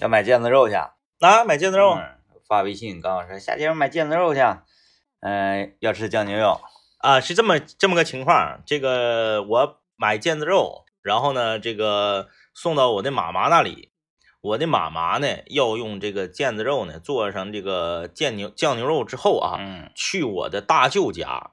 要买腱子肉去，啊，买腱子肉，嗯发微信告诉我说下节买腱子肉去，嗯、要吃酱牛肉，啊，是这么这么个情况。这个我买腱子肉，然后呢，这个送到我的妈妈那里。我的妈妈呢，要用这个腱子肉呢做上这个腱牛酱牛肉之后啊，嗯去我的大舅家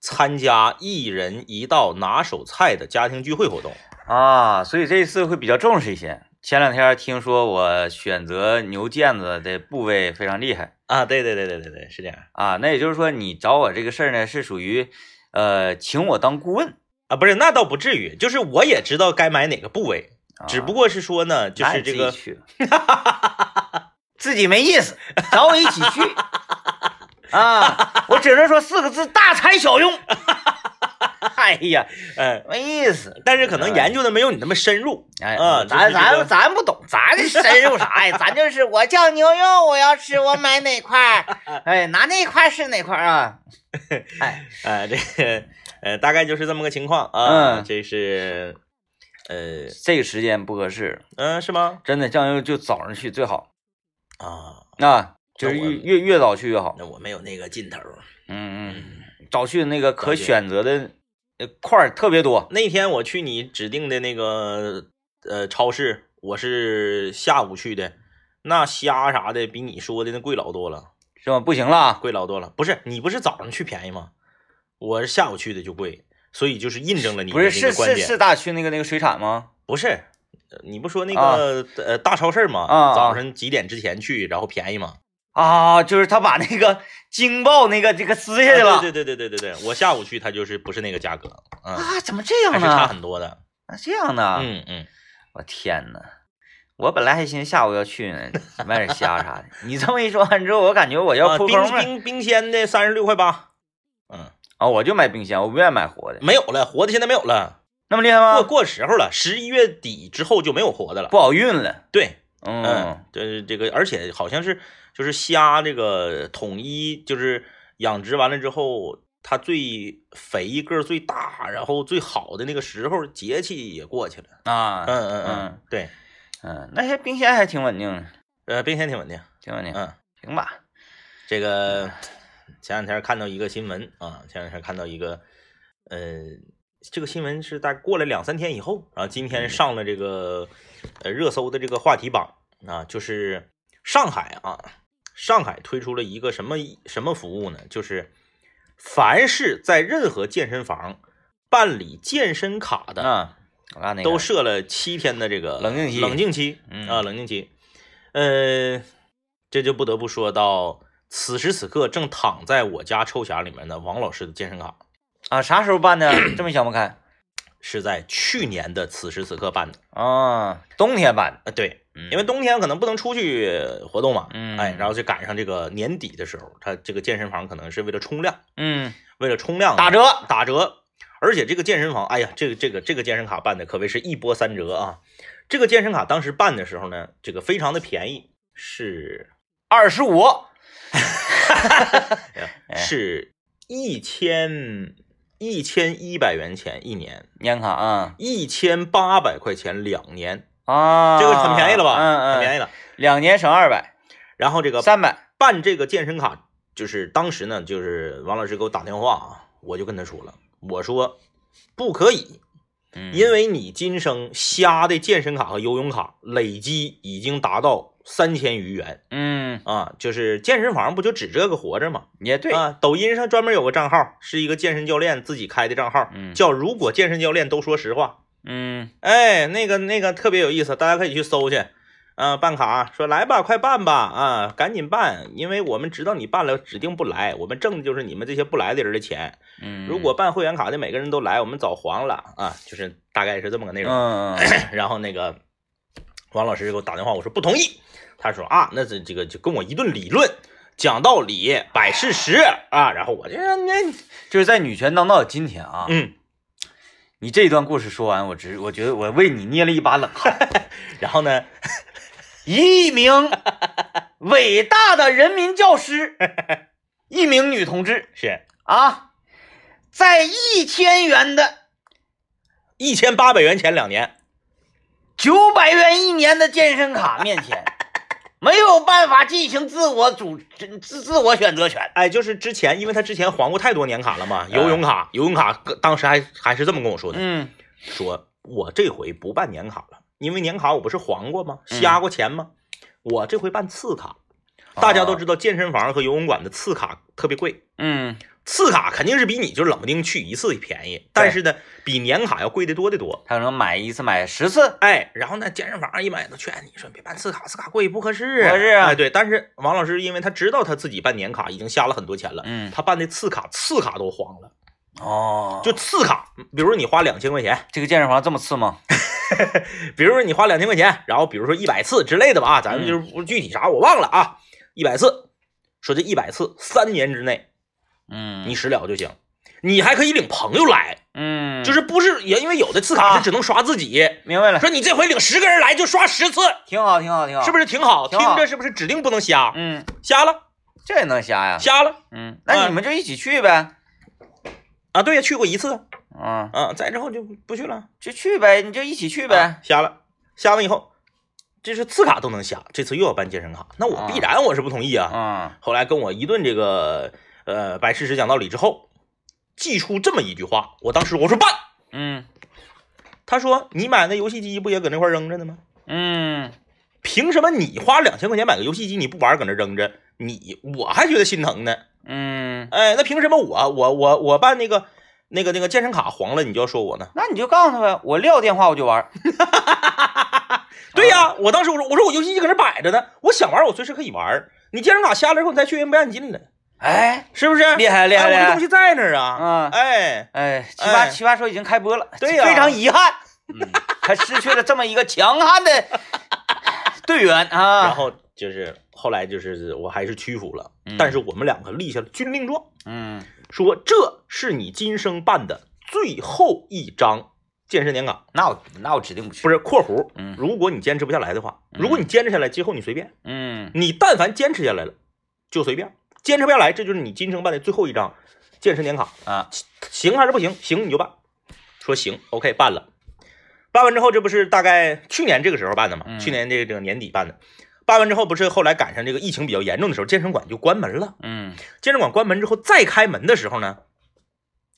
参加一人一道拿手菜的家庭聚会活动。啊，所以这次会比较重视一些。前两天听说我选择牛腱子的部位非常厉害啊，对对对对对对，是这样啊，那也就是说你找我这个事儿呢是属于呃请我当顾问，啊，不是，那倒不至于，就是我也知道该买哪个部位，啊只不过是说呢，就是这个自己去，自己没意思，找我一起去 啊！我只能说四个字：大材小用。哎呀，嗯，没意思。但是可能研究的没有你那么深入。哎，啊咱咱咱不懂，咱深入啥呀？咱就是我叫牛肉，我要吃，我买哪块儿？哎，拿那块是哪块儿啊？哎，啊，这个呃，大概就是这么个情况啊。嗯这是呃这个时间不合适，嗯、是吗？真的酱油就早上去最好啊，那，就是越越越早去越好。那我没有那个劲头。嗯嗯，早去那个可选择的呃块儿特别多。那天我去你指定的那个呃超市，我是下午去的，那虾啥的比你说的那贵老多了，是吧？不行了啊，贵老多了。不是你不是早上去便宜吗？我是下午去的就贵，所以就是印证了你的不是是。是是大去那个那个水产吗？不是，呃你不说那啊个、呃大超市吗？啊早上几点之前去，然后便宜吗？啊，就是他把那个惊爆那个这个撕下去了啊对对对对对对对，我下午去，他就是不是那个价格，嗯，啊？怎么这样还是差呢？很多的。啊，这样呢？嗯嗯，我天呐，我本来还寻思下午要去呢，买点虾啥的。你这么一说完之后，我感觉我要啊，冰扑空了冰冰鲜的三十六块八，嗯，啊！我就买冰鲜，我不愿意买活的。没有了，活的现在没有了，那么厉害吗？过过时候了，十一月底之后就没有活的了。不好运了。对，嗯嗯，这这个，而且好像是就是虾这个统一就是养殖完了之后，它最肥个儿最大，然后最好的那个时候，节气也过去了。啊，嗯嗯嗯嗯，对，嗯，那些冰鲜还挺稳定的，呃，冰鲜挺稳定。挺稳定。嗯，行吧。这个前两天看到一个新闻啊，前两天看到一个，呃，这个新闻是在过了两三天以后，然后今天上了这个呃热搜的这个话题榜啊，就是上海啊，上海推出了一个什么什么服务呢？就是凡是在任何健身房办理健身卡的，啊，我看那个都设了七天的这个冷静期冷静期，嗯啊，冷静期。呃，这就不得不说到此时此刻正躺在我家抽匣里面的王老师的健身卡，啊，啥时候办的？这么想不开是在去年的此时此刻办的。啊？冬天办的。啊，对，嗯因为冬天可能不能出去活动嘛，嗯哎，然后就赶上这个年底的时候，他这个健身房可能是为了冲量，嗯，为了冲量打折。打折，而且这个健身房，哎呀，这个这个这个健身卡办的可谓是一波三折啊！这个健身卡当时办的时候呢，这个非常的便宜，是二十五。哎是一千一千一百元钱一年，年卡啊一千八百块钱两年，啊，这个很便宜了吧？嗯嗯，很便宜了。两年省二百，然后这个三百。办这个健身卡，就是当时呢，就是王老师给我打电话啊，我就跟他说了，我说不可以，嗯。因为你今生瞎的健身卡和游泳卡累积已经达到三千余元。嗯。啊，就是健身房不就指这个活着吗？也对，啊，抖音上专门有个账号，是一个健身教练自己开的账号，嗯。叫“如果健身教练都说实话嗯”。哎，那个那个特别有意思，大家可以去搜去。啊，办卡说来吧，快办吧，啊，赶紧办，因为我们知道你办了，指定不来，我们挣的就是你们这些不来的人的钱。嗯，如果办会员卡的每个人都来，我们早黄了啊，就是大概是这么个内容。嗯 嗯然后那个王老师给我打电话，我说不同意。他说啊，那这这个就跟我一顿理论，讲道理，摆事实啊。然后我就那就是在女权当道的今天啊，嗯，你这段故事说完，我只我觉得我为你捏了一把冷汗。然后呢，一名伟大的人民教师，一名女同志是啊，在一千元的、一千八百元钱两年，九百元一年的健身卡面前，没有办法进行自我主自自自我选择权。哎，就是之前，因为他之前还过太多年卡了嘛，游泳卡，游泳卡，当时还还是这么跟我说的，嗯说我这回不办年卡了，因为年卡我不是还过吗？嗯瞎过钱吗？我这回办次卡。大家都哦知道，健身房和游泳馆的次卡特别贵，嗯次卡肯定是比你就冷不丁去一次便宜，但是呢，比年卡要贵的多得多。他可能买一次买十次。哎，然后呢，健身房一买都劝你说别办次卡，次卡贵不合适，不合适啊哎，对，但是王老师因为他知道他自己办年卡已经瞎了很多钱了，嗯他办的次卡，次卡都黄了。哦，就次卡，比如说你花两千块钱，这个健身房这么次吗？比如说你花两千块钱，然后比如说一百次之类的吧，啊，咱们就是不具体啥我忘了啊，一百次，说这一百次三年之内嗯你使了就行，你还可以领朋友来，嗯，就是不是也因为有的次卡啊是只能刷自己，明白了，说你这回领十个人来就刷十次，挺好，挺好，挺好，是不是挺好？听挺好着是不是指定不能瞎？嗯，瞎了，这也能瞎呀？瞎了嗯，那你们就一起去呗。啊！对呀，去过一次嗯，啊，再之后就不去了。就去呗，你就一起去呗啊。瞎了，瞎完以后，这是次卡都能瞎，这次又要办健身卡，那我必然我是不同意啊。嗯后来跟我一顿这个呃摆事实讲道理之后，寄出这么一句话，我当时我说办，嗯他说你买那游戏机不也搁那块扔着呢吗？嗯凭什么你花两千块钱买个游戏机你不玩搁那扔着，你我还觉得心疼呢？嗯，哎，那凭什么我我我我办那个那个那个健身卡黄了，你就要说我呢？那你就告诉他呗，我撂电话我就玩。对呀、我当时我说我说我游戏机搁那摆着呢，我想玩我随时可以玩。你健身卡下来以后，你再去人不让你进来，哎，是不是？厉害厉害哎我这东！西在那儿啊。嗯，哎，哎，奇葩哎奇葩说已经开播了，对呀非常遗憾，嗯，他失去了这么一个强悍的 队员啊。然后就是后来就是我还是屈服了，嗯但是我们两个立下了军令状，嗯说这是你今生办的最后一张健身年卡，那我那我指定不去。不是（括弧）。嗯如果你坚持不下来的话，嗯如果你坚持下来，今后你随便，嗯你但凡坚持下来了，就随便。坚持不下来，这就是你今生办的最后一张健身年卡，啊行还是不行？行你就办。说行，OK，办了。办完之后，这不是大概去年这个时候办的嘛？嗯去年这个这个年底办的。办完之后，不是后来赶上这个疫情比较严重的时候，健身馆就关门了。嗯健身馆关门之后再开门的时候呢，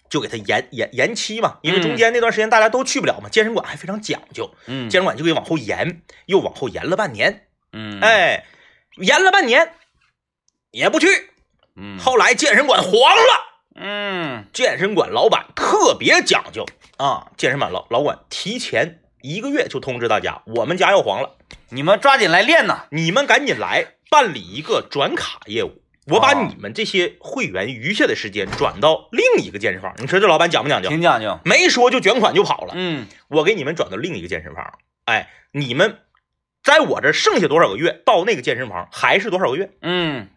就给他延延延期嘛，因为中间那段时间大家都去不了嘛，健身馆还非常讲究，嗯健身馆就给往后延，又往后延了半年。嗯哎，延了半年也不去，嗯后来健身馆黄了。嗯健身馆老板特别讲究啊，健身馆老老板提前一个月就通知大家，我们家要黄了，你们抓紧来练呐。你们赶紧来办理一个转卡业务。我把哦你们这些会员余下的时间转到另一个健身房，你说这老板讲不讲究？挺讲究。没说就卷款就跑了。嗯我给你们转到另一个健身房，哎，你们在我这剩下多少个月，到那个健身房还是多少个月？嗯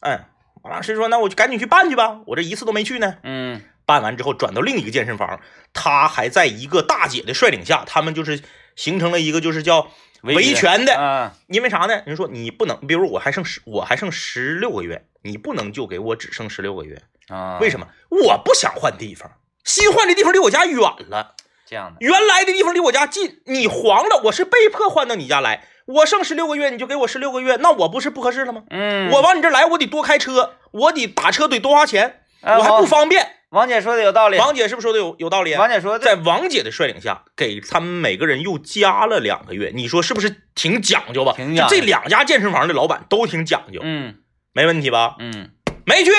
哎，王老师说，那我就赶紧去办去吧，我这一次都没去呢。嗯办完之后转到另一个健身房，他还在一个大姐的率领下，他们就是形成了一个就是叫维权的。啊因为啥呢？人说你不能，比如我还剩十，我还剩十六个月，你不能就给我只剩十六个月，啊，为什么？我不想换地方，新换的地方离我家远了，这样的？原来的地方离我家近，你黄了，我是被迫换到你家来。我剩十六个月，你就给我十六个月，那我不是不合适了吗？嗯，我往你这儿来，我得多开车，我得打车得多花钱，哎我还不方便。王姐说的有道理。王姐是不是说的有有道理啊？王姐说的在王姐的率领下，给他们每个人又加了两个月，你说是不是挺讲究吧？挺讲究这两家健身房的老板都挺讲究，嗯没问题吧？嗯没去，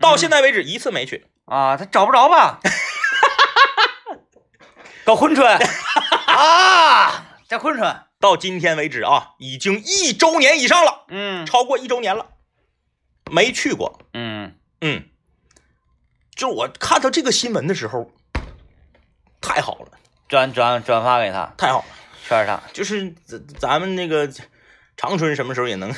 到现在为止一次没去。啊，他找不着吧？搞珲春啊，在珲春。到今天为止啊，已经一周年以上了，嗯超过一周年了，没去过。嗯嗯，就我看到这个新闻的时候，太好了，转转转发给他，太好了。圈他。就是咱咱们那个长春什么时候也能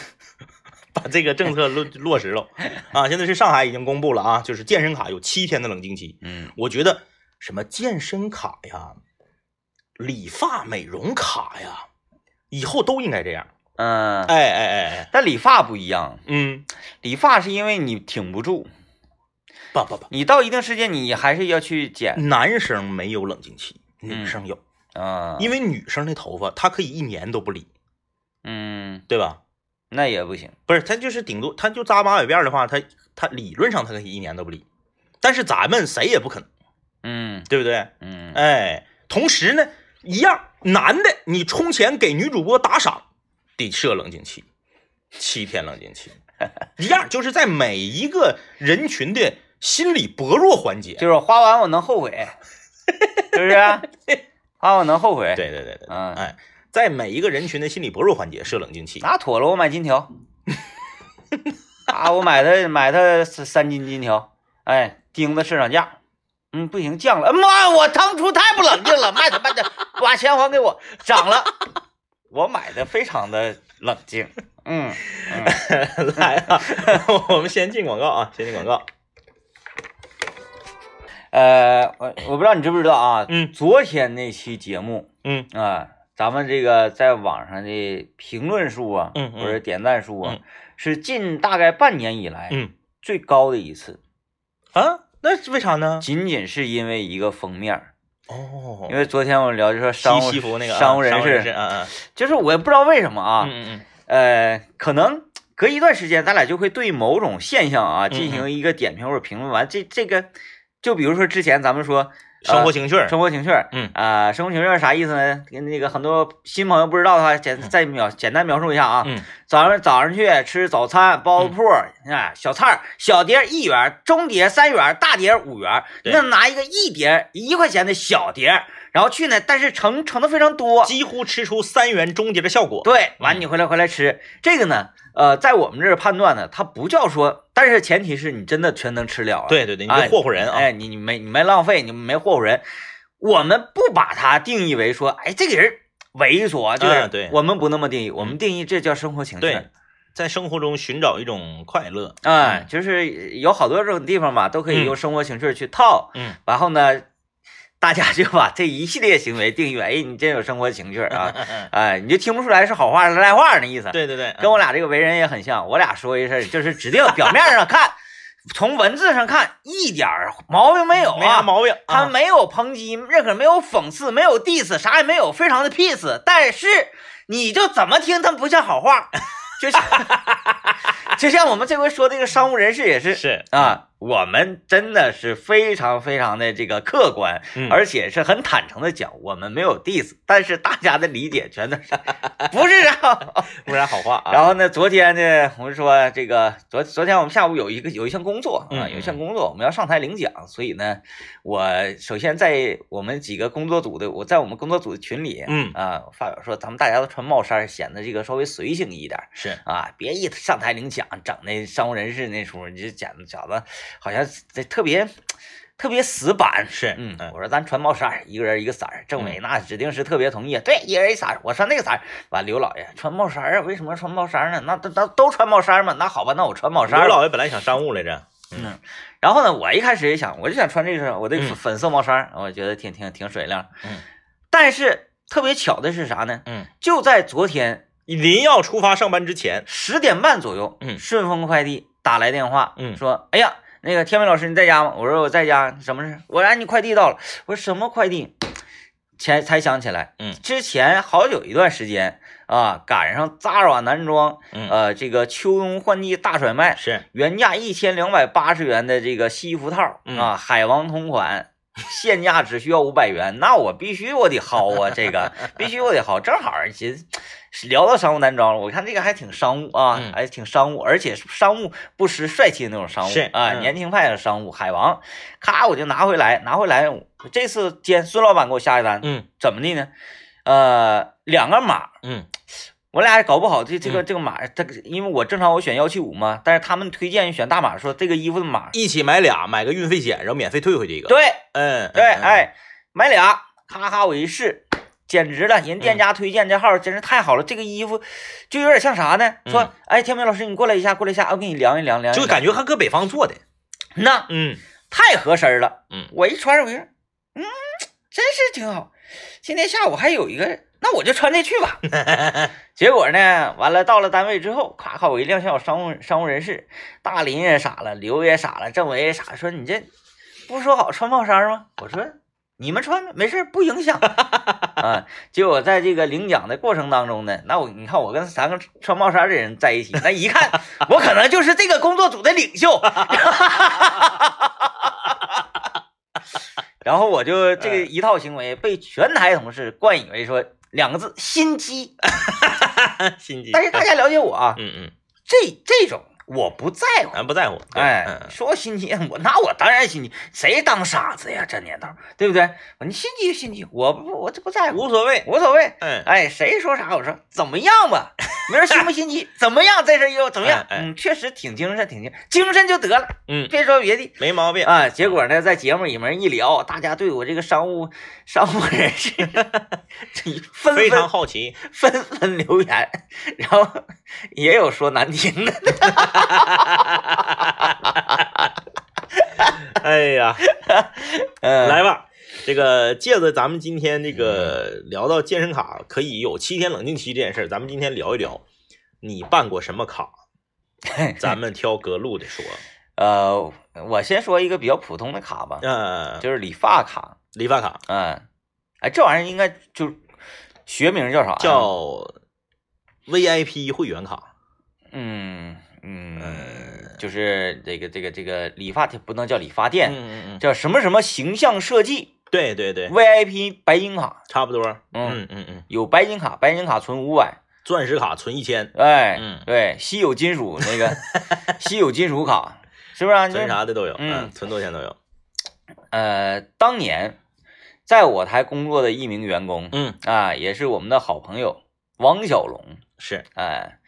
把这个政策落落实了啊？现在是上海已经公布了啊，就是健身卡有七天的冷静期。嗯我觉得什么健身卡呀、理发美容卡呀，以后都应该这样。嗯，哎哎哎哎，但理发不一样，嗯，理发是因为你挺不住，不不不，你到一定时间你还是要去剪。男生没有冷静期，女生有，啊，因为女生的头发她可以一年都不理，嗯。对吧？那也不行。不是，他就是顶多他就扎马尾辫的话，他他理论上他可以一年都不理，但是咱们谁也不可能，嗯。对不对？嗯，哎，同时呢，一样，男的你充钱给女主播打赏，得设冷静期，七天冷静期，一样，就是在每一个人群的心理薄弱环节，就是花完我能后悔，是不是？花完我能后悔。，对对对对，嗯哎，在每一个人群的心理薄弱环节设冷静期，那 妥了，我买金条。啊，我买它买它三三斤金条，哎，钉子市场价。嗯，不行，降了。妈，我当初太不冷静了，卖它卖它，把钱还给我，涨了。我买的非常的冷静。嗯嗯，来啊，我们先进广告啊，先进广告，呃，我我不知道你知不知道啊？嗯昨天那期节目嗯啊，咱们这个在网上的评论数啊，嗯嗯或者点赞数啊嗯，是近大概半年以来嗯最高的一次。啊，那是为啥呢？仅仅是因为一个封面儿，哦因为昨天我们聊就说商务西西服那个啊商务人人士，嗯嗯就是我也不知道为什么啊，嗯嗯呃，可能隔一段时间，咱俩就会对某种现象啊嗯进行一个点评或者评论。完，这这个，就比如说之前咱们说生活情趣儿，生活情趣，嗯啊、生活情趣儿啥意思呢？跟那个很多新朋友不知道的话，简再描简单描述一下啊。嗯早上早上去吃早餐，包子铺儿，啊，小菜小碟一元，中碟三元，大碟五元。那拿一个一碟一块钱的小碟，然后去呢，但是盛盛的非常多。几乎吃出三元终结的效果。对，完你回来回来吃这个呢，呃，在我们这儿判断呢，它不叫说，但是前提是你真的全能吃了啊。对对对，你哎别霍霍人啊。哎，你你没你没浪费，你没霍霍人，我们不把它定义为说，哎，这个人猥琐，就是、嗯对我们不那么定义，我们定义这叫生活情趣。对，在生活中寻找一种快乐。哎，就是有好多这种地方吧，都可以嗯用生活情趣去套，嗯，然后呢，大家就把这一系列行为定义为，哎，你真有生活情趣啊，哎，你就听不出来是好话是赖话那意思。对对对，跟我俩这个为人也很像，我俩说一声，就是指定表面上看，从文字上看一点儿毛病没有没啥啊，毛病。啊他没有抨击，任何没有讽刺，没有 diss，啥也没有，非常的 peace。但是你就怎么听，他不像好话，就像 就像我们这回说这个商务人士也是是，啊，我们真的是非常非常的这个客观，嗯。而且是很坦诚的讲，我们没有 diss，但是大家的理解全都是 不是这样。不然好话啊。然后呢，昨天呢，我们说这个昨昨天我们下午有一个有一项工作啊，嗯有一项工作我们要上台领奖，所以呢，我首先在我们几个工作组的，我在我们工作组的群里，嗯。啊，发表说咱们大家都穿帽衫，显得这个稍微随性一点是，啊，别一上台领奖整那商务人士那出，你就讲讲的好像这特别特别死板。是，嗯，我说咱穿帽衫儿，一个人一个色儿。政委那指定是特别同意，对，一人一色儿，我穿那个色儿。完，刘老爷穿帽衫儿啊？为什么穿帽衫儿呢？那都都都穿帽衫儿嘛？那好吧，那我穿帽衫刘儿。老爷本来想商务来着，嗯，然后呢，我一开始也想，我就想穿这个我的嗯粉粉色帽衫儿，我觉得挺挺挺水亮。嗯，但是特别巧的是啥呢？嗯，就在昨天临要出发上班之前，十点半左右，嗯顺丰快递打来电话，嗯说，哎呀，那个天伟老师你在家吗？我说我在家，什么事？我说哎你快递到了。我说什么快递？才才想起来，嗯之前好久一段时间啊，赶上 Zara 男装，嗯，呃，这个秋冬换季大甩卖，是，原价一千两百八十元的这个西服套嗯啊，海王同款，现价只需要五百元，那我必须我得薅啊，这个必须我得薅。正好其实聊到商务男装了，我看这个还挺商务啊，嗯还挺商务，而且商务不失帅气的那种商务是啊，嗯年轻派的商务。海王，咔我就拿回来，拿回来，这次兼孙老板给我下一单，嗯怎么的呢？呃，两个码，嗯我俩也搞不好这这个嗯这个码，这个因为我正常我选幺七五嘛，但是他们推荐选大码，说这个衣服的码，一起买俩，买个运费险，然后免费退回去一个。对嗯，对，嗯，哎，买俩，咔咔我一试，简直了，人店家推荐这号真是太好了，这个衣服就有点像啥呢？说嗯，哎，天明老师你过来一下，过来一下，我给你量一量，量一量，就感觉还搁北方做的。那嗯太合身了，嗯我一穿上我就，嗯，真是挺好。今天下午还有一个，那我就穿这去吧。结果呢，完了到了单位之后，咔咔我一亮相，商务商务人士，大林也傻了，刘也傻了，政委也傻了，说你这不说好穿帽衫吗？我说你们穿没事儿不影响 啊。结果在这个领奖的过程当中呢，那我你看我跟三个穿帽衫的人在一起，那一看我可能就是这个工作组的领袖。然后我就这个一套行为被全台同事冠以为说两个字心机，心机。但是大家了解我啊，嗯嗯，这这种我不在乎。咱不在乎。对哎嗯，说心机，我那我当然心机，谁当傻子呀？这年头，对不对？你心机就心机，我不我这不在乎，无所谓。无所谓。嗯，哎，谁说啥？我说怎么样吧？没人心不心机，怎么样？这事儿又怎么样？嗯，确实挺精神，挺精精神就得了，嗯，别说别的。没毛病。啊，结果呢，在节目里面一聊，大家对我这个商务商务人士 这纷非常纷好奇。纷纷留言，然后也有说难听的，哎呀，嗯，来吧，这个借着咱们今天这个聊到健身卡可以有七天冷静期这件事儿，咱们今天聊一聊，你办过什么卡？咱们挑隔路的说。呃，我先说一个比较普通的卡吧，呃，就是理发卡，理发卡嗯，哎，这玩意儿应该就学名叫啥呀？叫 VIP 会员卡。嗯嗯呃，就是这个这个这个理发店不能叫理发店，嗯嗯嗯，叫什么什么形象设计对对对，VIP 白金卡，差不多。嗯。嗯嗯嗯，有白金卡，白金卡存五百，钻石卡存一千，哎，嗯。对，稀有金属那个 稀有金属卡，是不是啊？存啥的都有，嗯。存多少钱都有。呃，当年在我台工作的一名员工，嗯，啊，也是我们的好朋友王小龙，是，哎，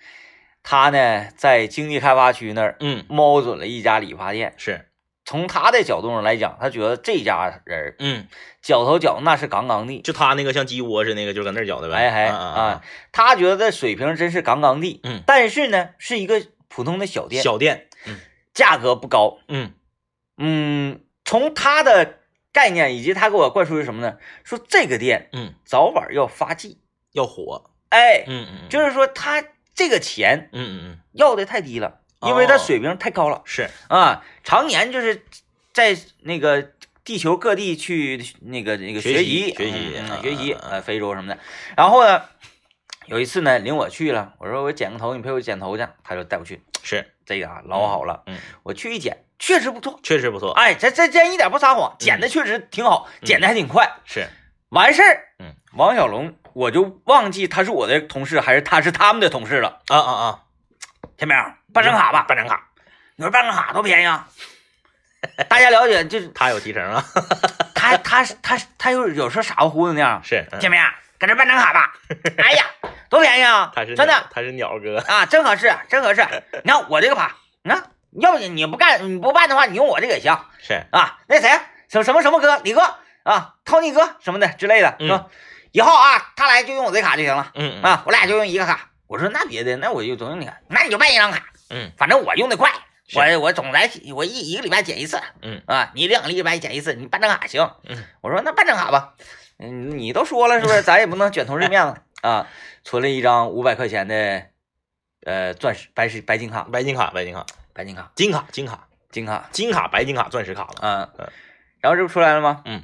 他呢在经济开发区那儿嗯瞄准了一家理发店。是，从他的角度上来讲，他觉得这家人嗯，绞头绞那是杠杠的，就他那个像鸡窝似的那个，就搁那儿搅的呗。哎哎啊啊啊，他觉得水平真是杠杠的。嗯但是呢，是一个普通的小店，小店，嗯价格不高。嗯嗯，从他的概念以及他给我灌输是什么呢？说这个店嗯，早晚要发迹。要火。哎，嗯嗯，就是说他这个钱嗯嗯嗯，要的太低了，因为他哦。水平太高了。是，啊，常年就是在那个地球各地去那个那个学习习学习学习啊非洲什么的。然后呢，有一次呢领我去了，我说我剪个头，你陪我剪头去，他就带我去，是，这个啊老好了，嗯，我去一剪，确实不错。确实不错。哎，这这这一点不撒谎，剪的确实挺好，剪的还挺快。是，完事儿，嗯，王小龙我就忘记他是我的同事还是他是他们的同事了。啊啊啊，天明，办张卡吧，办张卡，你说办张卡多便宜啊？大家了解，就是他有提成啊。他他他他有有时候傻乎乎的那样。是，嗯天明，搁这办张卡吧。哎呀，多便宜啊！他是真的，他是鸟哥。啊，真合适，真合适。你看我这个卡，你看，要不你你不干你不办的话，你用我这个也行是，啊。那谁，什么什么什么哥，李哥啊，Tony 哥什么的之类的，嗯说以后啊，他来就用我这卡就行了嗯嗯啊，我俩就用一个卡。我说那别的，那我就总用你卡，那你就办一张卡，嗯反正我用的快，我我总来我一一个礼拜检一次嗯啊，你两个礼拜检一次，你办张卡行。嗯，我说那办张卡吧，嗯，你都说了是不是？咱也不能卷同事面子啊。存了一张五百块钱的呃钻石白石白金卡，白金卡，白金卡，白金卡，金卡，金卡，金卡，金卡，白金卡，钻石卡了。嗯嗯，然后这不出来了吗？嗯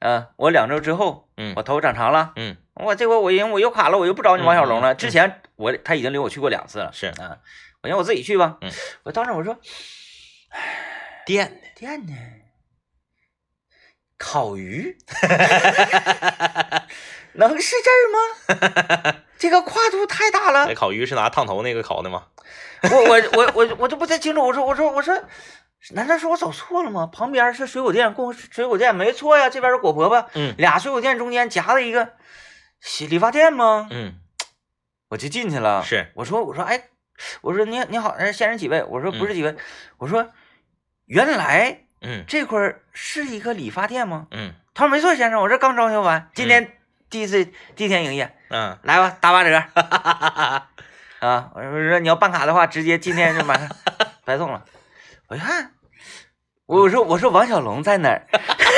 嗯，我两周之后，嗯我头发长长了，嗯，我这回我因为我又卡了，我又不找你王小龙了。之前我他已经领我去过两次了，是啊，我寻思我自己去吧。嗯，我当时我说店店呢？烤鱼 能是这儿吗？这个跨度太大了那。烤鱼是拿烫头那个烤的吗？我我我我我就不太清楚。我说我说我说，难道是我走错了吗？旁边是水果店，供水果店没错呀，这边是果婆婆，嗯俩水果店中间夹了一个洗理发店吗？嗯，我就进去了。是，我说我说哎，我说你你好，呃先生几位？我说不是嗯几位，我说原来嗯这块儿是一个理发店吗？嗯他说没错，先生，我这刚装修完，今天第一次第一天营业，嗯，来吧，打八折。啊，我说你要办卡的话，直接今天就马上白送了。我一看，我说我说王小龙在哪儿？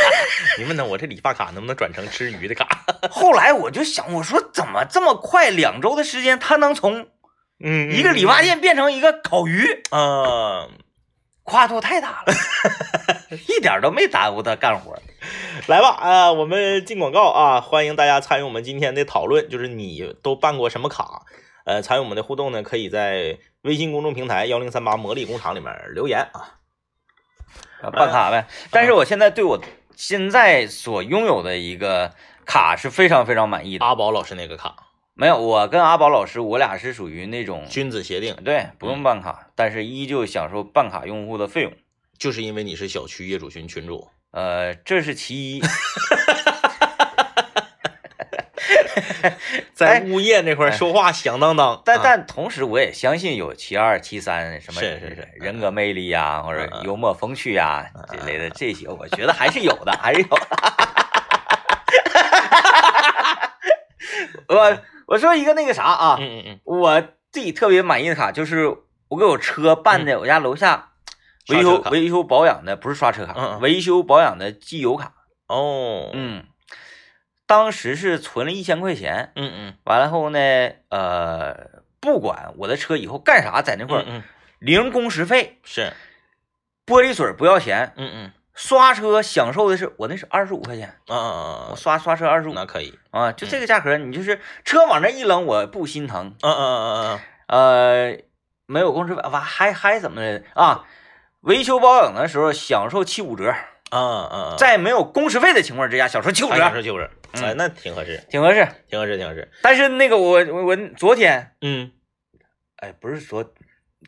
你问他我这理发卡能不能转成吃鱼的卡？后来我就想，我说怎么这么快，两周的时间，他能从嗯一个理发店变成一个烤鱼，嗯，跨度太大了。一点都没耽误他干活。来吧，啊，我们进广告啊，欢迎大家参与我们今天的讨论，就是你都办过什么卡？呃，参与我们的互动呢，可以在微信公众平台幺零三八魔力工厂里面留言啊。啊办卡呗。但是我现在对我现在所拥有的一个卡是非常非常满意的。阿宝老师那个卡，没有，我跟阿宝老师，我俩是属于那种君子协定，对不用办卡，但是依旧享受办卡用户的费用。就是因为你是小区业主群群主。呃，这是其一。在物业那块说话响当当，但啊。但同时，我也相信有其二、其三什么是是是。人格魅力呀，或者幽默风趣呀这类的这些，我觉得还是有的，还是有的。我我说一个那个啥啊，嗯嗯嗯，我自己特别满意的卡就是我给我车办的，我家楼下维修维修保养的，不是刷车卡，维修保养的机油卡。哦，嗯，当时是存了一千块钱，嗯嗯。完了后呢，呃，不管我的车以后干啥，在那块儿嗯嗯，零工时费，是，玻璃水不要钱，嗯嗯。刷车享受的是我那是二十五块钱，啊啊啊我刷刷车二十五那可以，啊，就这个价格，你就是车往那一扔，我不心疼。嗯嗯嗯嗯呃，没有工时费，完，还还怎么的啊？维修保养的时候享受七五折，嗯嗯嗯，在没有工时费的情况之下享受七五还享折，受九折，嗯。哎，那挺合适，挺合适。挺合适，挺合适，但是那个我我我昨天，嗯。哎，不是昨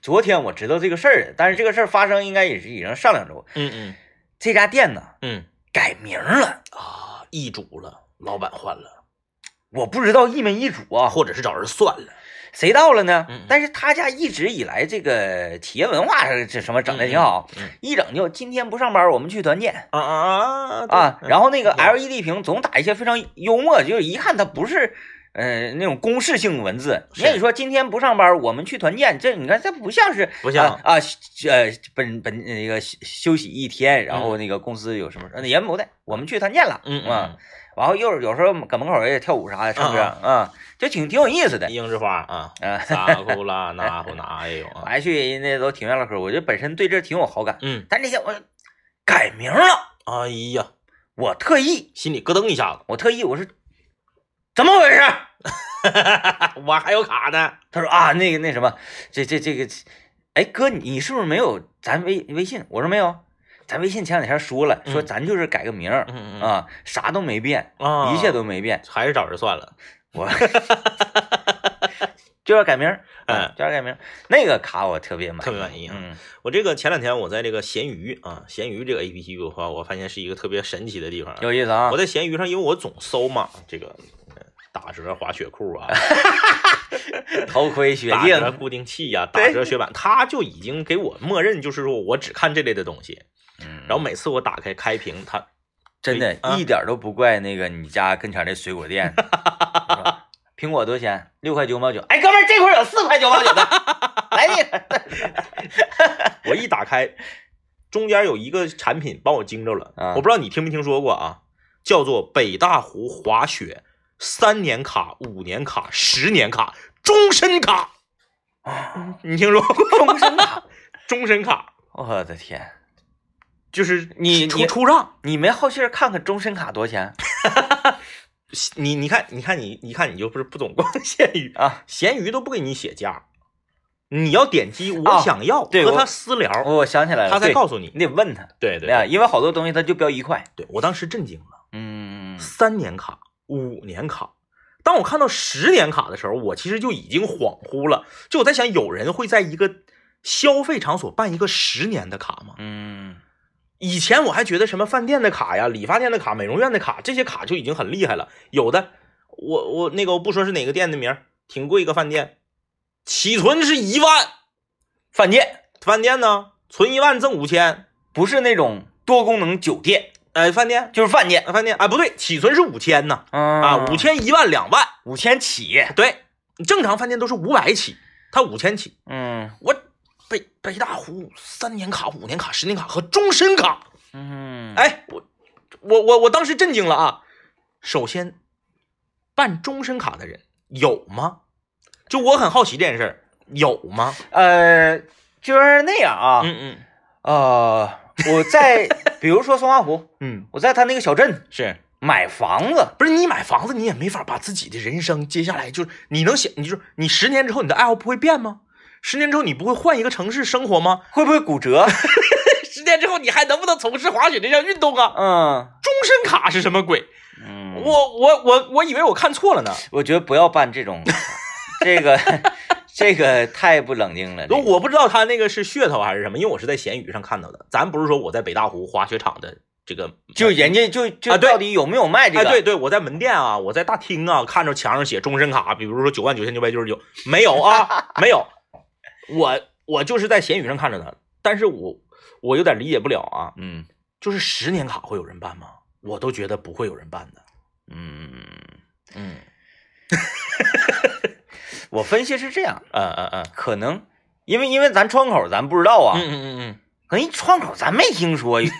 昨天我知道这个事儿，但是这个事儿发生应该也是已经上两周。嗯嗯。这家店呢嗯。改名了，啊，易主了，老板换了，我不知道一没一主啊，或者是找人算了，谁到了呢？但是他家一直以来这个企业文化是这什么整的挺好，嗯嗯。一整就今天不上班我们去团建啊啊啊啊，然后那个嗯 LED 屏总打一些非常幽默，就是一看他不是。呃，那种公式性文字，是。那你说今天不上班，我们去团建，这你看这不像是不像啊啊呃本本那个休休息一天，然后那个公司有什么也不的，我们去团建了，嗯啊，然后又是有时候搁门口也跳舞啥的，唱歌嗯，就挺挺有意思的。嗯，樱之花啊，啊。撒呼啦那呼那也有我啊，还去人家都挺愿唠嗑，我就本身对这挺有好感，嗯，但这些我改名了，哎呀，我特意。心里咯噔一下子，我特意我说怎么回事？我还有卡呢，他说啊，那个那什么，这这这个，哎哥，你你是不是没有咱微微信？我说没有，咱微信前两天说了，说嗯咱就是改个名儿嗯嗯嗯啊，啥都没变，啊，一切都没变，还是找人算了，我 就要改名儿，嗯啊就要改名儿。那个卡我特别满意，特别满意啊嗯我这个前两天我在这个闲鱼啊，闲鱼这个 A P P 的话，我发现是一个特别神奇的地方啊。有意思啊我。在闲鱼上，因为我总搜嘛，这个呃打折滑雪裤啊，头盔、雪打折，固定器呀、对打折雪板，它就已经给我默认就是说我只看这类的东西。嗯然后每次我打开开屏，它真的啊一点都不怪那个你家跟前的水果店。苹果多少钱？六块九毛九。哎，哥们儿，这块儿有四块九毛九的，来那个。我一打开，中间有一个产品把我惊着了，啊我不知道你听没听说过啊，叫做北大湖滑雪三年卡、五年卡、十年卡、终身卡，啊你听说过？终身卡，终身卡我的天！就是你你出出让，你没好心儿看看终身卡多少钱 你你看你看你你看你就不是不懂逛闲鱼，啊？闲鱼都不给你写价，你要点击我啊想要和他私聊，我想起来了，他才告诉你。你得问他，对对因为好多东西他就标一块。对，我当时震惊了。嗯，三年卡、五年卡。当我看到十年卡的时候，我其实就已经恍惚了。就我在想，有人会在一个消费场所办一个十年的卡吗？嗯，以前我还觉得什么饭店的卡呀、理发店的卡、美容院的卡，这些卡就已经很厉害了。有的，我我那个我不说是哪个店的名儿，挺贵一个饭店，起存是一万，饭店饭店呢存一万赠五千，不是那种多功能酒店，哎，饭店就是饭店。饭店啊不对，起存是五千呢嗯啊，五千一万两万。五千起。对，正常饭店都是五百起，他五千起。嗯我北北大湖三年卡、五年卡、十年卡和终身卡，嗯，哎，我我我我当时震惊了啊！首先，办终身卡的人有吗？就我很好奇这件事儿有吗？呃，就是那样啊。嗯嗯呃，我在比如说松花湖，嗯，我在他那个小镇是买房子，不是你买房子，你也没法把自己的人生接下来就是你能想，你就是你十年之后你的爱好不会变吗？十年之后你不会换一个城市生活吗？会不会骨折？十年之后你还能不能从事滑雪这项运动啊？嗯终身卡是什么鬼？嗯，我我我我以为我看错了呢。我觉得不要办这种，这个这个太不冷静了。这个我不知道他那个是噱头还是什么，因为我是在闲鱼上看到的。咱不是说我在北大湖滑雪场的这个，就人家就就啊到底有没有卖这哎，个？对对，我在门店啊，我在大厅啊，看着墙上写终身卡，比如说九万九千九百九十九，没有啊，没有。我我就是在闲鱼上看着的，但是我我有点理解不了啊，嗯就是十年卡会有人办吗？我都觉得不会有人办的。嗯，嗯我分析是这样，嗯嗯嗯可能因为因为咱窗口咱不知道啊，嗯嗯嗯嗯可能一窗口咱没听说，嗯，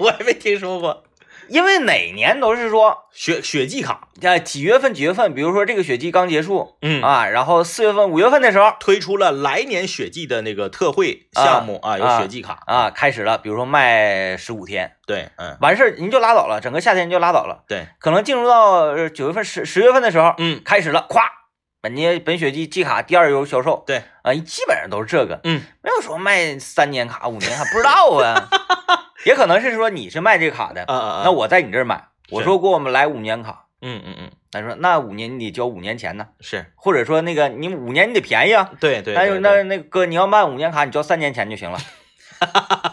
我也没听说过因为哪年都是说雪雪季卡，啊几月份几月份，比如说这个雪季刚结束嗯。啊，然后四月份五月份的时候推出了来年雪季的那个特惠项目啊，有啊雪季卡，啊开始了，比如说卖十五天，对，嗯。完事儿您就拉倒了，整个夏天就拉倒了，对，可能进入到呃九月份十十月份的时候，嗯。开始了，咵，本年本雪季季卡第二优销售，对。啊，基本上都是这个，嗯。没有说卖三年卡、五年卡，不知道啊，也可能是说你是卖这个卡的，那我在你这儿买，我说给我们来五年卡，嗯嗯嗯。他说那五年你得交五年钱呢，是。或者说那个你五年你得便宜啊，对对，还有那那哥你要卖五年卡，你交三年钱就行了，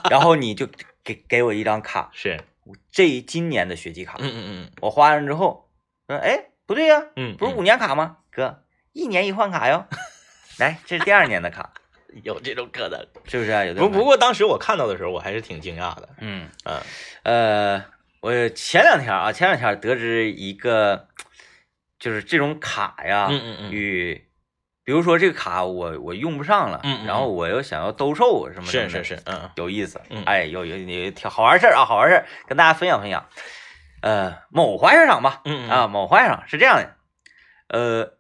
然后你就给给我一张卡，是，这今年的学籍卡，嗯嗯嗯。我花完之后说哎不对呀、嗯，不是五年卡吗？哥，一年一换卡哟。来，这是第二年的卡，有这种可能。是不是啊？有的不不过当时我看到的时候，我还是挺惊讶的。嗯嗯呃，我前两天啊，前两天得知一个，就是这种卡呀，嗯嗯嗯与比如说这个卡我我用不上了，嗯嗯然后我又想要兜售什么什么的是是是，嗯有意思，嗯哎，有有有挺好玩事儿啊，好玩事儿跟大家分享分享。呃，某滑雪场吧，嗯啊，某滑雪场是这样的，呃，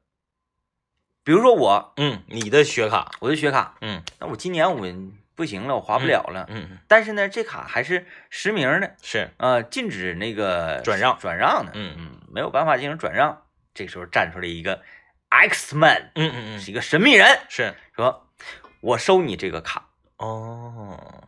比如说我嗯，你的学卡，我的学卡，嗯。那我今年我不行了，我划不了了，嗯嗯但是呢，这卡还是实名的，是，呃，禁止那个转让。转让的，嗯。嗯，没有办法进行转让。这时候站出来一个 X Man，嗯嗯嗯。是一个神秘人，是，说：“我收你这个卡，哦，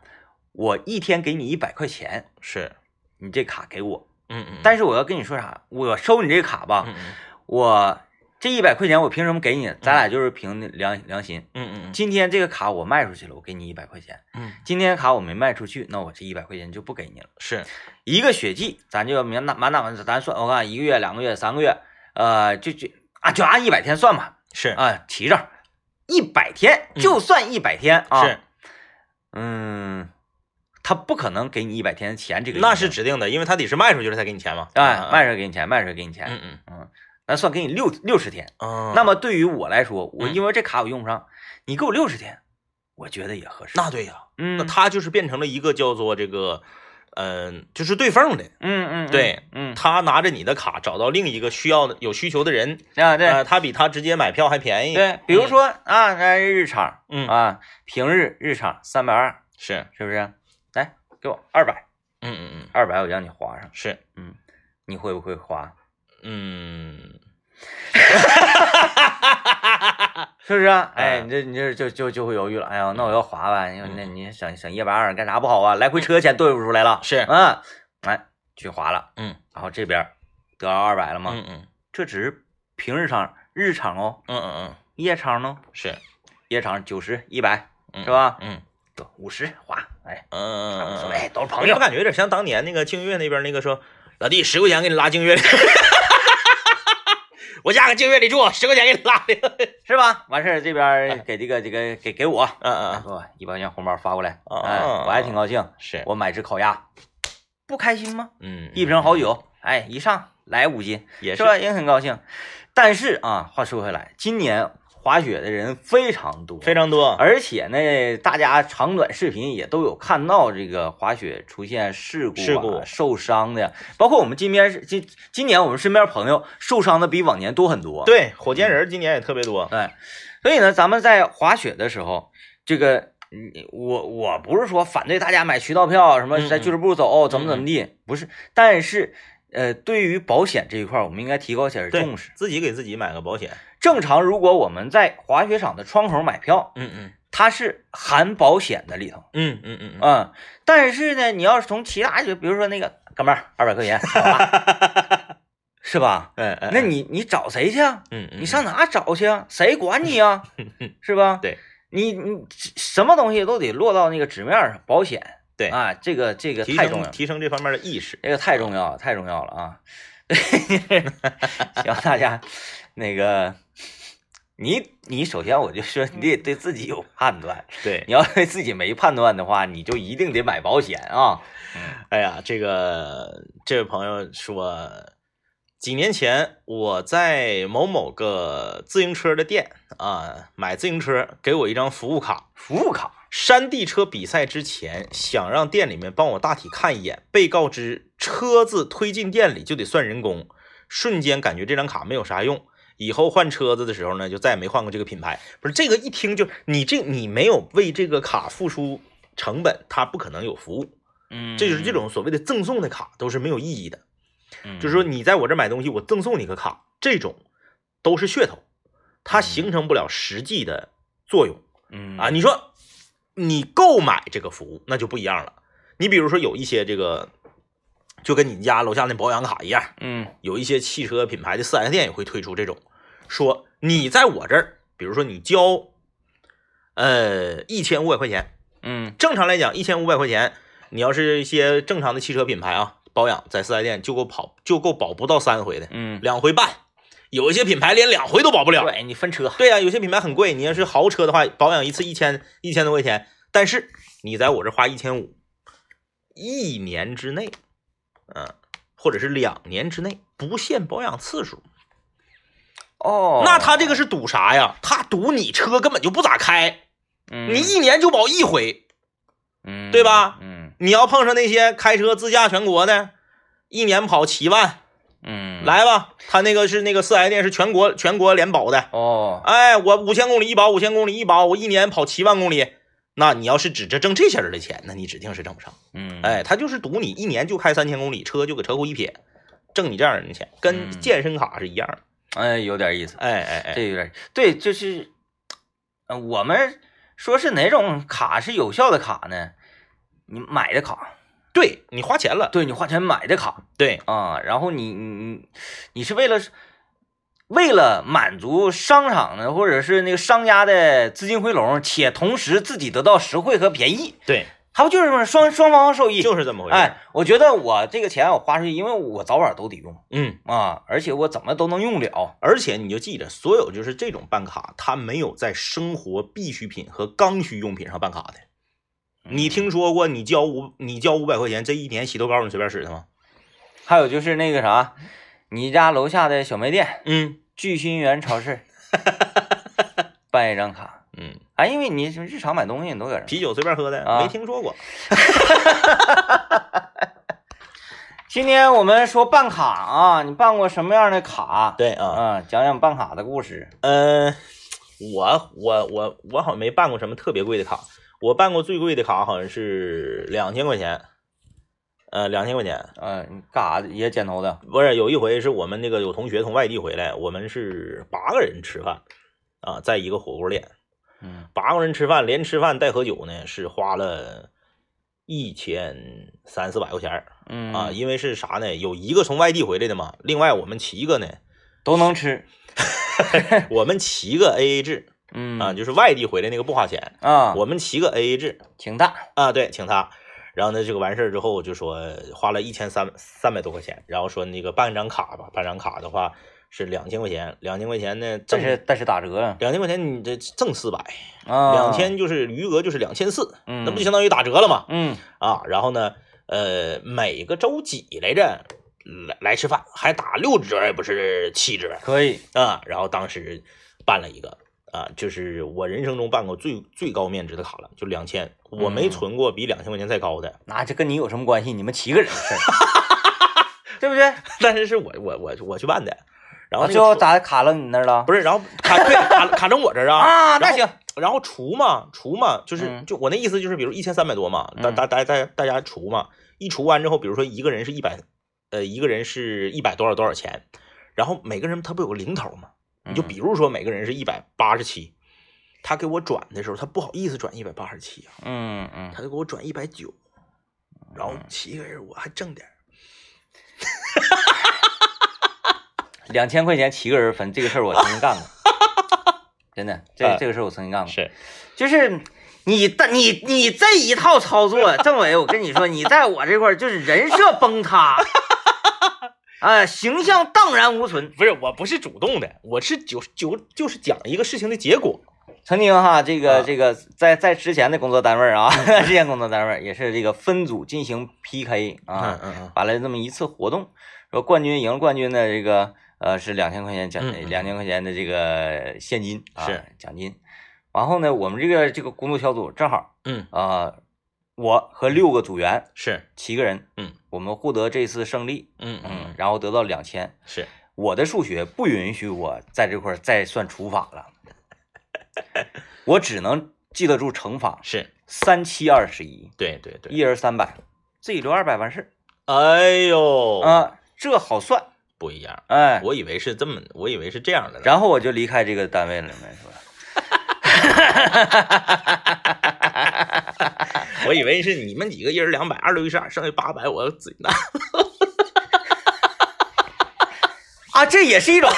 我一天给你一百块钱，是，你这卡给我。嗯嗯，但是我要跟你说啥，我收你这卡吧，嗯嗯。我这一百块钱我凭什么给你？咱俩就是凭良良心。嗯嗯今天这个卡我卖出去了，我给你一百块钱。嗯，今天卡我没卖出去，那我这一百块钱就不给你了。是，一个血迹，咱就满打满打满咱算，我看一个月、两个月、三个月，呃，就就啊，就按一百天算吧，是，啊，齐着，一百天嗯就算一百天啊，是，嗯，他不可能给你一百天的钱，这个那是指定的，因为他得是卖出去了才给你钱嘛。哎，卖出去给你钱，卖出去给你钱，嗯嗯嗯，那算给你六六十天。嗯，那么对于我来说，我嗯因为这卡我用不上，你给我六十天，我觉得也合适。那对呀，嗯，那他就是变成了一个叫做这个，嗯，就是对缝的。嗯嗯，嗯对，嗯他拿着你的卡找到另一个需要的有需求的人，啊对呃，他比他直接买票还便宜。，对，比如说啊，那日场嗯，啊，平日日场三百二，是，是不是？来，给我二百，嗯嗯嗯，二百我让你花上，是，嗯你会不会花？嗯，是不是啊？哎，嗯你这你这就就就会犹豫了。哎呀，那我要滑吧？你说那你省省一百二干啥不好啊？来回车钱对付出来了，是，嗯，哎，去滑了，嗯，然后这边得到二百了吗？嗯嗯这只是平日场、日场哦，嗯嗯嗯，夜场呢？是，夜场九十、一百嗯是吧？嗯得五十花，哎，嗯嗯嗯嗯，无所谓，都是朋友我感觉有点像当年那个净月那边那个说，老弟十块钱给你拉净月里，我家搁净月里住，十块钱给你拉的。是吧？完事儿这边给这个这个给给我，嗯嗯嗯，给我一百块钱红包发过来，哦哎，我还挺高兴。是，我买只烤鸭，不开心吗？嗯，一瓶好酒，哎，一上来五斤，也是吧？也很高兴。但是啊，话说回来，今年滑雪的人非常多，非常多。而且呢，大家长短视频也都有看到这个滑雪出现事故、啊、事故受伤的，包括我们今边是今今年我们身边朋友受伤的比往年多很多。，对，火箭人今年也特别多。哎，所以呢，咱们在滑雪的时候，这个你我我不是说反对大家买渠道票，什么嗯在俱乐部走怎么怎么地，不是，但是呃，对于保险这一块，我们应该提高起来对重视。自己给自己买个保险。正常，如果我们在滑雪场的窗口买票，嗯嗯它是含保险的里头，嗯嗯嗯嗯，嗯，但是呢，你要是从其他就比如说那个哥们儿二百块钱，吧是吧？嗯嗯，那你你找谁去啊？嗯嗯，你上哪找去啊？谁管你啊？是吧？对，你你什么东西都得落到那个纸面上，保险。对啊，这个这个太重要提升这方面的意识。这个太重要了，太重要了啊！希望大家那个，你你首先我就说你得对自己有判断，对，你要对自己没判断的话，你就一定得买保险啊。哎呀，这个这位朋友说，几年前我在某某个自行车的店啊买自行车，给我一张服务卡。服务卡，山地车比赛之前，想让店里面帮我大体看一眼，被告知车子推进店里就得算人工，瞬间感觉这张卡没有啥用。以后换车子的时候呢，就再也没换过这个品牌。不是这个一听就你这你没有为这个卡付出成本，它不可能有服务。嗯，这就是这种所谓的赠送的卡都是没有意义的。嗯，就是说你在我这买东西，我赠送你个卡，这种都是噱头，它形成不了实际的作用。嗯啊，你说你购买这个服务，那就不一样了。你比如说有一些这个，就跟你家楼下那保养卡一样，嗯。有一些汽车品牌的四 S 店也会推出这种，说你在我这儿，比如说你交呃一千五百块钱，嗯。正常来讲一千五百块钱，你要是一些正常的汽车品牌啊，保养在四 S 店就够跑就够保不到三回的，嗯，两回半，有一些品牌连两回都保不了。对你分车，对呀、有些品牌很贵，你要是豪车的话，保养一次一千一千多块钱，但是你在我这花一千五，一年之内，嗯、或者是两年之内不限保养次数，哦，那他这个是赌啥呀？他赌你车根本就不咋开，嗯你一年就保一回，嗯对吧嗯你要碰上那些开车自驾全国的，一年跑七万，嗯，来吧，他那个是那个四 S 店是全国全国联保的，哦，哎，我五千公里一保，五千公里一保，我一年跑七万公里。那你要是指着挣这些人的钱，那你指定是挣不上。嗯，哎，他就是赌你一年就开三千公里，车就搁车库一撇，挣你这样人的钱，跟嗯。健身卡是一样的。哎，有点意思，哎哎哎，这有点对，就是，呃，我们说是哪种卡是有效的卡呢？你买的卡，对你花钱了，对你花钱买的卡。对。啊，然后你你你你是为了为了满足商场的或者是那个商家的资金回笼，且同时自己得到实惠和便宜，对，他不就是双双方受益？就是这么回事。，哎，我觉得我这个钱我花出去，因为我早晚都得用嗯，啊，而且我怎么都能用了。而且你就记着，所有就是这种办卡，它没有在生活必需品和刚需用品上办卡的。你听说过你交五你交五百块钱，这一年洗头膏你随便使的吗？还有就是那个啥，你家楼下的小卖店嗯聚鑫源超市 办一张卡，嗯，啊，因为你日常买东西你都搁这儿。啤酒随便喝的，啊没听说过。今天我们说办卡啊，你办过什么样的卡？对啊，嗯，讲讲办卡的故事。嗯，我我我我好像没办过什么特别贵的卡，我办过最贵的卡好像是两千块钱，呃，两千块钱。嗯、你干啥的？也剪头的？不是有一回是我们那个有同学从外地回来，我们是八个人吃饭啊，在一个火锅店，嗯八个人吃饭连吃饭带喝酒呢，是花了一千三四百块钱儿嗯啊，因为是啥呢？有一个从外地回来的嘛，另外我们七个呢，都能吃。我们七个 A A 制嗯啊，就是外地回来那个不花钱，啊，我们七个 A A 制请他。啊，对，请他。然后呢，这个完事儿之后就说花了一千三三百多块钱，然后说那个办张卡吧，办张卡的话是两千块钱，两千块钱呢但是但是打折啊，两千块钱你这挣四百，啊两，千就是余额就是两千四，嗯那不就相当于打折了吗？嗯啊，然后呢，呃，每个周几来着来来吃饭，还打六折，也不是七折可以，啊。然后当时办了一个啊，就是我人生中办过最最高面值的卡了，就两千，我没嗯存过比两千块钱再高的，那这跟你有什么关系？你们七个人的事儿，对不对？但是是我我我我去办的，然后那个啊最后咋卡到你那儿了？不是，然后卡对卡卡成我这儿啊啊，那行，然后除嘛除嘛，就是嗯就我那意思就是，比如一千三百多嘛，大嗯大大大大家除嘛，一除完之后，比如说一个人是一百，呃，一个人是一百多少多少钱，然后每个人他不有个零头嘛？你就嗯。比如说每个人是一百八十七，他给我转的时候，他不好意思转一百八十七啊，嗯嗯，他就给我转一百九，然后七个人我还挣点儿。两千块钱七个人分这个事儿我曾经干过，真的，这啊这个事儿我曾经干过。是，就是你的你你这一套操作，政委，我跟你说，你在我这块就是人设崩塌，啊，形象荡然无存。不是我不是主动的，我是就就就是讲一个事情的结果。曾经哈，这个啊。这个在在之前的工作单位啊，之前工作单位也是这个分组进行 PK 啊，完了这么一次活动，说冠军赢冠军的这个呃是两千块钱奖两千块钱的这个现金啊是。奖金，然后呢，我们这个这个工作小组正好嗯，啊、我和六个组员是，七个人，嗯，我们获得这次胜利，嗯嗯，然后得到两千。是，我的数学不允许我在这块儿再算除法了，我只能记得住乘法，是，三七二十一，对对对。一人三百，自己留二百完事哎呦儿啊，这好算，不一样，哎，我以为是这么，我以为是这样的。然后我就离开这个单位了，没说。我以为是你们几个一人两百，二六一十二，剩下八百我自己拿。啊，这也是一种，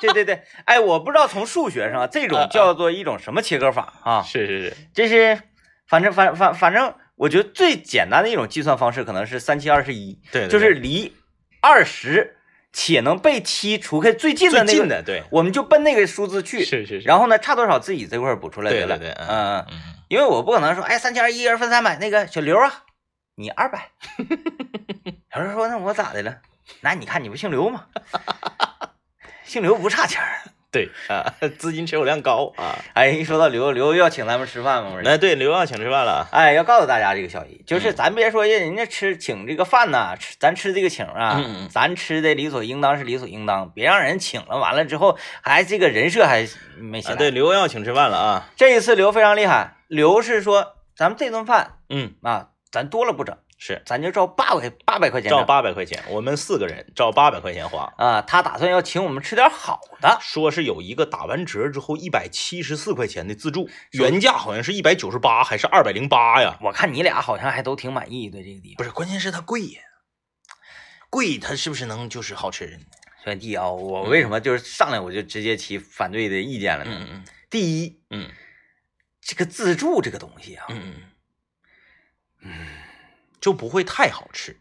对对对，哎，我不知道从数学上这种叫做一种什么切割法啊？是是是，这是，反正反反反正，我觉得最简单的一种计算方式可能是三七二十一，对，对就是离二十且能被七除开最近的那个，最近的，对，我们就奔那个数字去。是是是。然后呢，差多少自己这块补出来得了。对对嗯，因为我不可能说，哎，三千二一人分三百，那个小刘啊，你二百。小刘说，那我咋的了？那你看你不姓刘吗？姓刘不差钱儿。对啊，资金持有量高啊。哎，一说到刘，刘要请咱们吃饭吗？我说哎，对，刘要请吃饭了。哎，要告诉大家这个消息，就是嗯咱别说人家吃请这个饭呐，吃咱吃这个请啊，咱吃的理所应当是理所应当，别让人请了，完了之后还这个人设还没起来。啊，对，刘要请吃饭了啊。这一次刘非常厉害，刘是说咱们这顿饭嗯，啊，咱多了不整，是咱就照八百八百块钱照整八百块钱，我们四个人照八百块钱花。啊，他打算要请我们吃点好的，说是有一个打完折之后一百七十四块钱的自助，原价好像是一百九十八还是二百零八呀？我看你俩好像还都挺满意对这个地方。不是，关键是它贵呀，贵它是不是能就是好吃？兄弟啊，我为什么就是上来我就直接提反对的意见了呢？嗯嗯第一，嗯这个自助这个东西啊，嗯嗯嗯，就不会太好吃。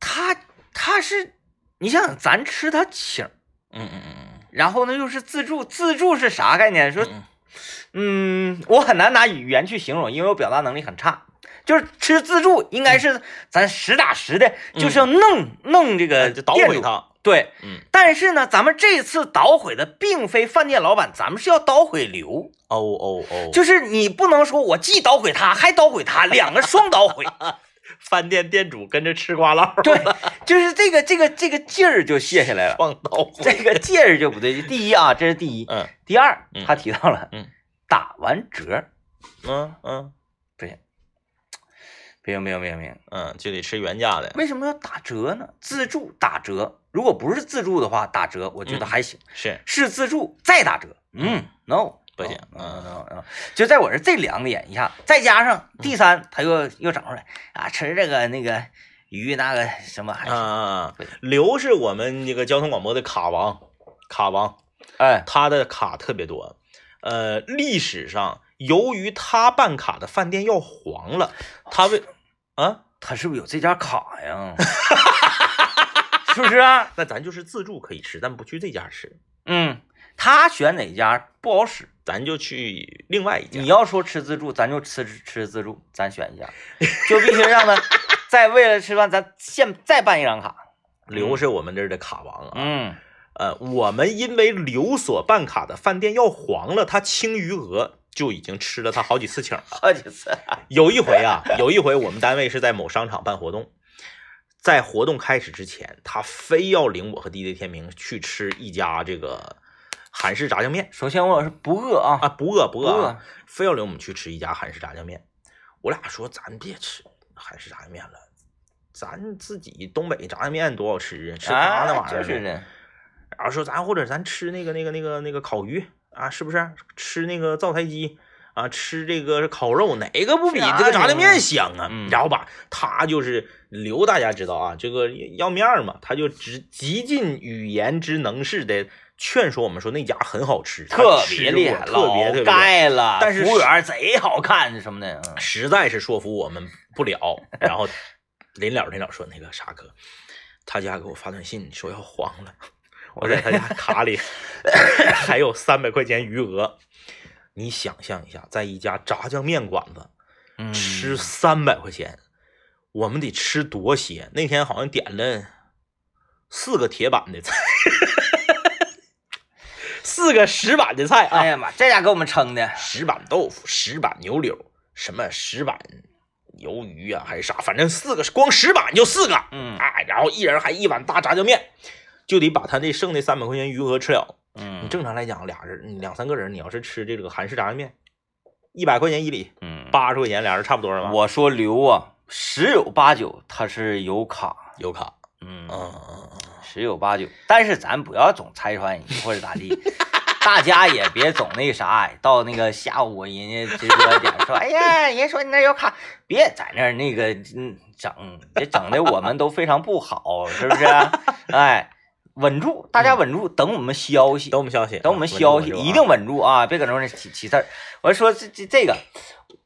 它它是，你想想，咱吃它请嗯，嗯嗯嗯然后呢又是自助，自助是啥概念？说，嗯嗯，我很难拿语言去形容，因为我表达能力很差。就是吃自助，应该是咱实打实的，就是要弄弄这个嗯，就捣。毁它。对，嗯，但是呢，咱们这次捣毁的并非饭店老板，咱们是要捣毁刘，哦哦哦，就是你不能说我既捣毁他，还捣毁他，两个双捣毁。饭店店主跟着吃瓜唠，对，就是这个这个这个劲儿就卸下来了。双捣毁。这个劲儿就不对。第一啊，这是第一。嗯第二嗯，他提到了，嗯，打完折嗯嗯不行，不行，不行，不行，不行。嗯，就得吃原价的。为什么要打折呢？自助打折，如果不是自助的话，打折我觉得嗯还行。是，是自助再打折，嗯，no，不行，no no no，就在我这这两点一下，再加上第三，他又又整出来啊，吃这个那个鱼那个什么还啊是，啊啊！刘是我们那个交通广播的卡王，卡王，哎，他的卡特别多。呃，历史上由于他办卡的饭店要黄了，他为啊，他是不是有这家卡呀？是不是啊？那咱就是自助可以吃，但不去这家吃，嗯，他选哪家不好使。咱就去另外一家。你要说吃自助，咱就吃吃自助，咱选一家，就必须让他 再为了吃饭，咱现再办一张卡。刘是我们这儿的卡王啊。嗯，呃，我们因为刘所办卡的饭店要黄了，他清余额就已经吃了他好几次请了。好几次。有一回啊，有一回我们单位是在某商场办活动，在活动开始之前，他非要领我和 DJ 天明去吃一家这个韩式炸酱面首先我是不饿啊，啊，不饿不不饿啊，非要领我们去吃一家韩式炸酱面。我俩说咱别吃韩式炸酱面了，咱自己东北炸酱面多好吃啊，吃啥那玩意儿就是的，然后说咱或者咱吃那个那个那个那个烤鱼啊，是不是？吃那个灶台鸡啊，吃这个烤肉，哪个不比这个炸酱面香啊？嗯然后吧，他就是刘大家知道啊，这个要面儿嘛，他就只极尽语言之能事的劝说我们说那家很好吃，特别厉害，过特别特别盖了，但是服务员贼好看什么的，嗯实在是说服我们不了。然后临了临了说那个啥哥，他家给我发短信说要黄了，我在他家卡里 还有三百块钱余额。你想象一下，在一家炸酱面馆子嗯吃三百块钱，我们得吃多些。那天好像点了四个铁板的菜，四个石板的菜啊哎，呀妈，这家给我们撑的，石板豆腐、石板牛柳，什么石板鱿鱼啊，还是啥，反正四个，光石板就四个，嗯哎，然后一人还一碗大炸酱面，就得把他那剩的三百块钱余额吃了。嗯。你正常来讲，俩人两三个人，你要是吃这个韩式炸酱面，一百块钱一里，嗯，八十块钱，俩人差不多了吧？我说刘啊，十有八九他是有卡，有卡，嗯。嗯嗯嗯。十有八九，但是咱不要总拆穿人家或者咋地，大家也别总那啥，到那个下午人家直播点说，哎呀，人家说你那有卡，别在那儿那个嗯整，这整的我们都非常不好，是不是？哎，稳住，大家稳住，等我们消息，等我们消息，等我们啊消息，一定稳住啊！别搁那块起起事儿。我说这这这个，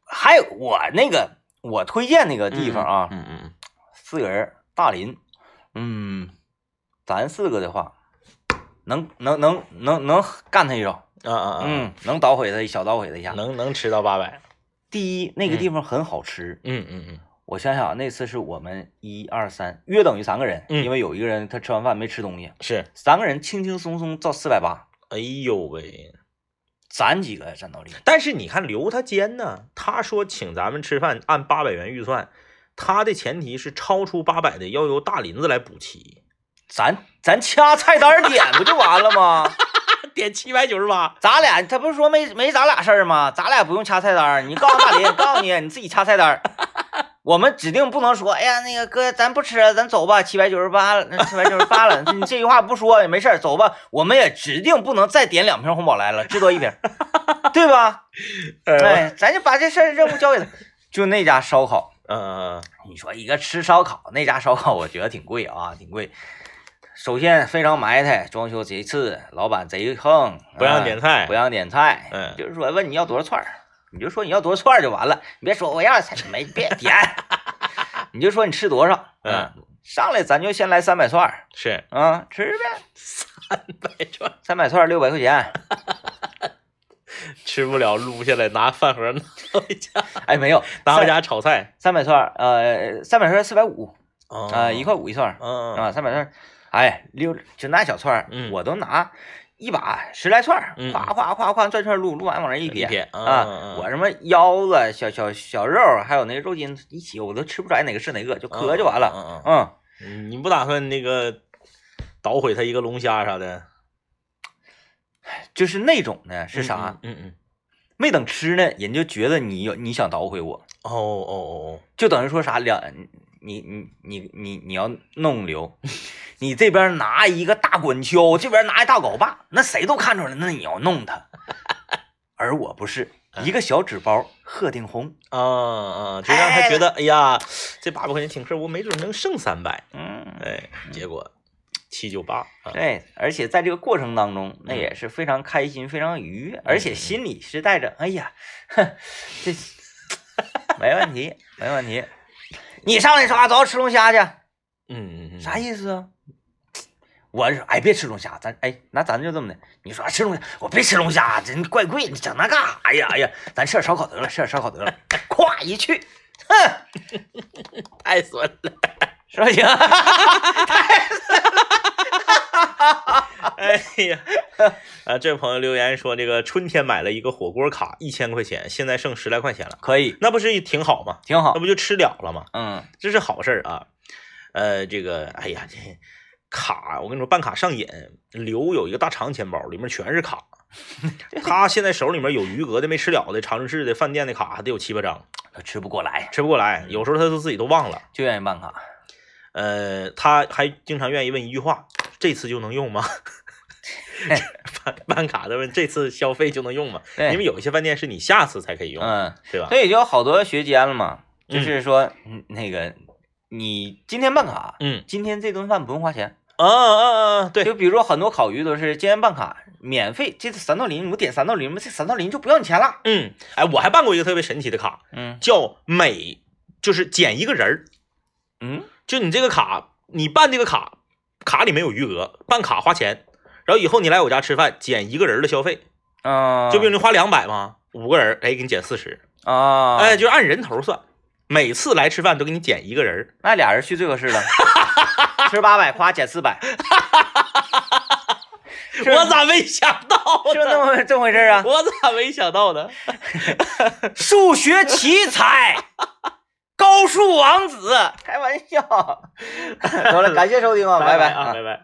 还有我那个我推荐那个地方啊，嗯嗯嗯，四个人，大林，嗯，咱四个的话，能能能能能干他一手，啊啊啊，嗯，能捣毁他一小捣毁他一下。能能吃到八百，第一，那个地方很好吃，嗯嗯嗯，我想想，那次是我们一二三，约等于三个人，嗯因为有一个人他吃完饭没吃东西，是，三个人轻轻松松造四百八，哎呦喂。咱几个战斗力。但是你看刘他尖呢，他说请咱们吃饭按八百元预算，他的前提是超出八百的要由大林子来补齐，咱咱掐菜单儿点不就完了吗？点七百九十八。咱俩他不是说没没咱俩事儿吗？咱俩不用掐菜单儿，你告诉大林，告诉你你自己掐菜单儿。我们指定不能说，哎呀，那个哥，咱不吃了，咱走吧，七百九十八了，七百九十八了，你这句话不说也没事儿，走吧。我们也指定不能再点两瓶红宝来了，至多一瓶，对吧？哎，咱就把这事儿任务交给他。就那家烧烤，嗯你说一个吃烧烤，那家烧烤我觉得挺贵啊，挺贵。首先非常埋汰，装修贼次，老板贼横，不让哎点菜不让点菜，嗯就是说问你要多少串儿，你就说你要多少串儿就完了，你别说我要菜，没别点，你就说你吃多少，嗯，上来咱就先来三百串儿，是啊，吃呗，三百串，三百串儿六百块钱，吃不了撸下来拿饭盒拿回家，哎没有，拿回家炒菜。三百串儿，呃，三百串四百五，啊啊，一块五一串啊，三百串儿，哎，六就那小串儿，嗯我都拿一把十来串夸夸夸夸转圈撸，撸完往那一撇嗯啊我什么腰子、小小小肉，还有那个肉筋一起，我都吃不出来哪个是哪个，就磕就完了。嗯嗯嗯，嗯，你不打算那个捣毁他一个龙虾啥的？就是那种呢，是啥？嗯嗯。没等吃呢，人就觉得你有你想捣毁我，哦哦哦就等于说啥两你你你你你要弄流，你这边拿一个大滚锹，这边拿一大镐把，那谁都看出来，那你要弄他，而我不是一个小纸包鹤顶红，哦，啊啊，就让他觉得，哎呀，这八百块钱挺事儿，我没准能剩三百。嗯，哎，结果七九八啊，对，而且在这个过程当中，那也是非常开心、非常愉悦，而且心里是带着，哎呀，哼，这没问题，没问题。你上来说啊，走，吃龙虾去，嗯嗯嗯，啥意思啊？我是哎，别吃龙虾，咱哎，那咱就这么的。你说、啊、吃龙虾，我别吃龙虾，真怪贵，你整那干啥呀？哎呀，咱吃点烧烤得了，吃点烧烤得了。咵一去，哼，太损了。是不行？哎呀，啊，这位朋友留言说，这个春天买了一个火锅卡，一千块钱，现在剩十来块钱了，可以，那不是挺好吗？挺好那。不就吃了了吗？嗯，这是好事儿啊。呃，这个，哎呀，这卡，我跟你说，办卡上瘾。刘有一个大长钱包，里面全是卡。他现在手里面有余额的、没吃了的、长治的、饭店的卡，还得有七八张，他吃不过来，吃不过来。有时候他都自己都忘了。就愿意办卡。呃，他还经常愿意问一句话：“这次就能用吗？” 办办卡的问：“这次消费就能用吗？”因为有一些饭店是你下次才可以用，嗯，对吧？所以就有好多学监了嘛，就嗯是说，嗯，那个你今天办卡，嗯，今天这顿饭不用花钱。啊啊啊！对，就比如说很多烤鱼都是今天办卡免费，这三道鳞我点三道鳞，这三道鳞就不要你钱了。嗯，哎，我还办过一个特别神奇的卡，嗯叫每就是减一个人儿，嗯就你这个卡，你办这个卡，卡里没有余额，办卡花钱，然后以后你来我家吃饭，减一个人的消费，啊，就比如你花两百嘛，五个人，哎，给你减四十，啊，哎，就按人头算，每次来吃饭都给你减一个人儿，那俩人去最合适了，吃八百花减四百，是我咋没想到是不是这？么 这么回事啊？我咋没想到呢？数学奇才，高数王子，开玩笑。好了，感谢收听啊，拜拜啊，拜拜。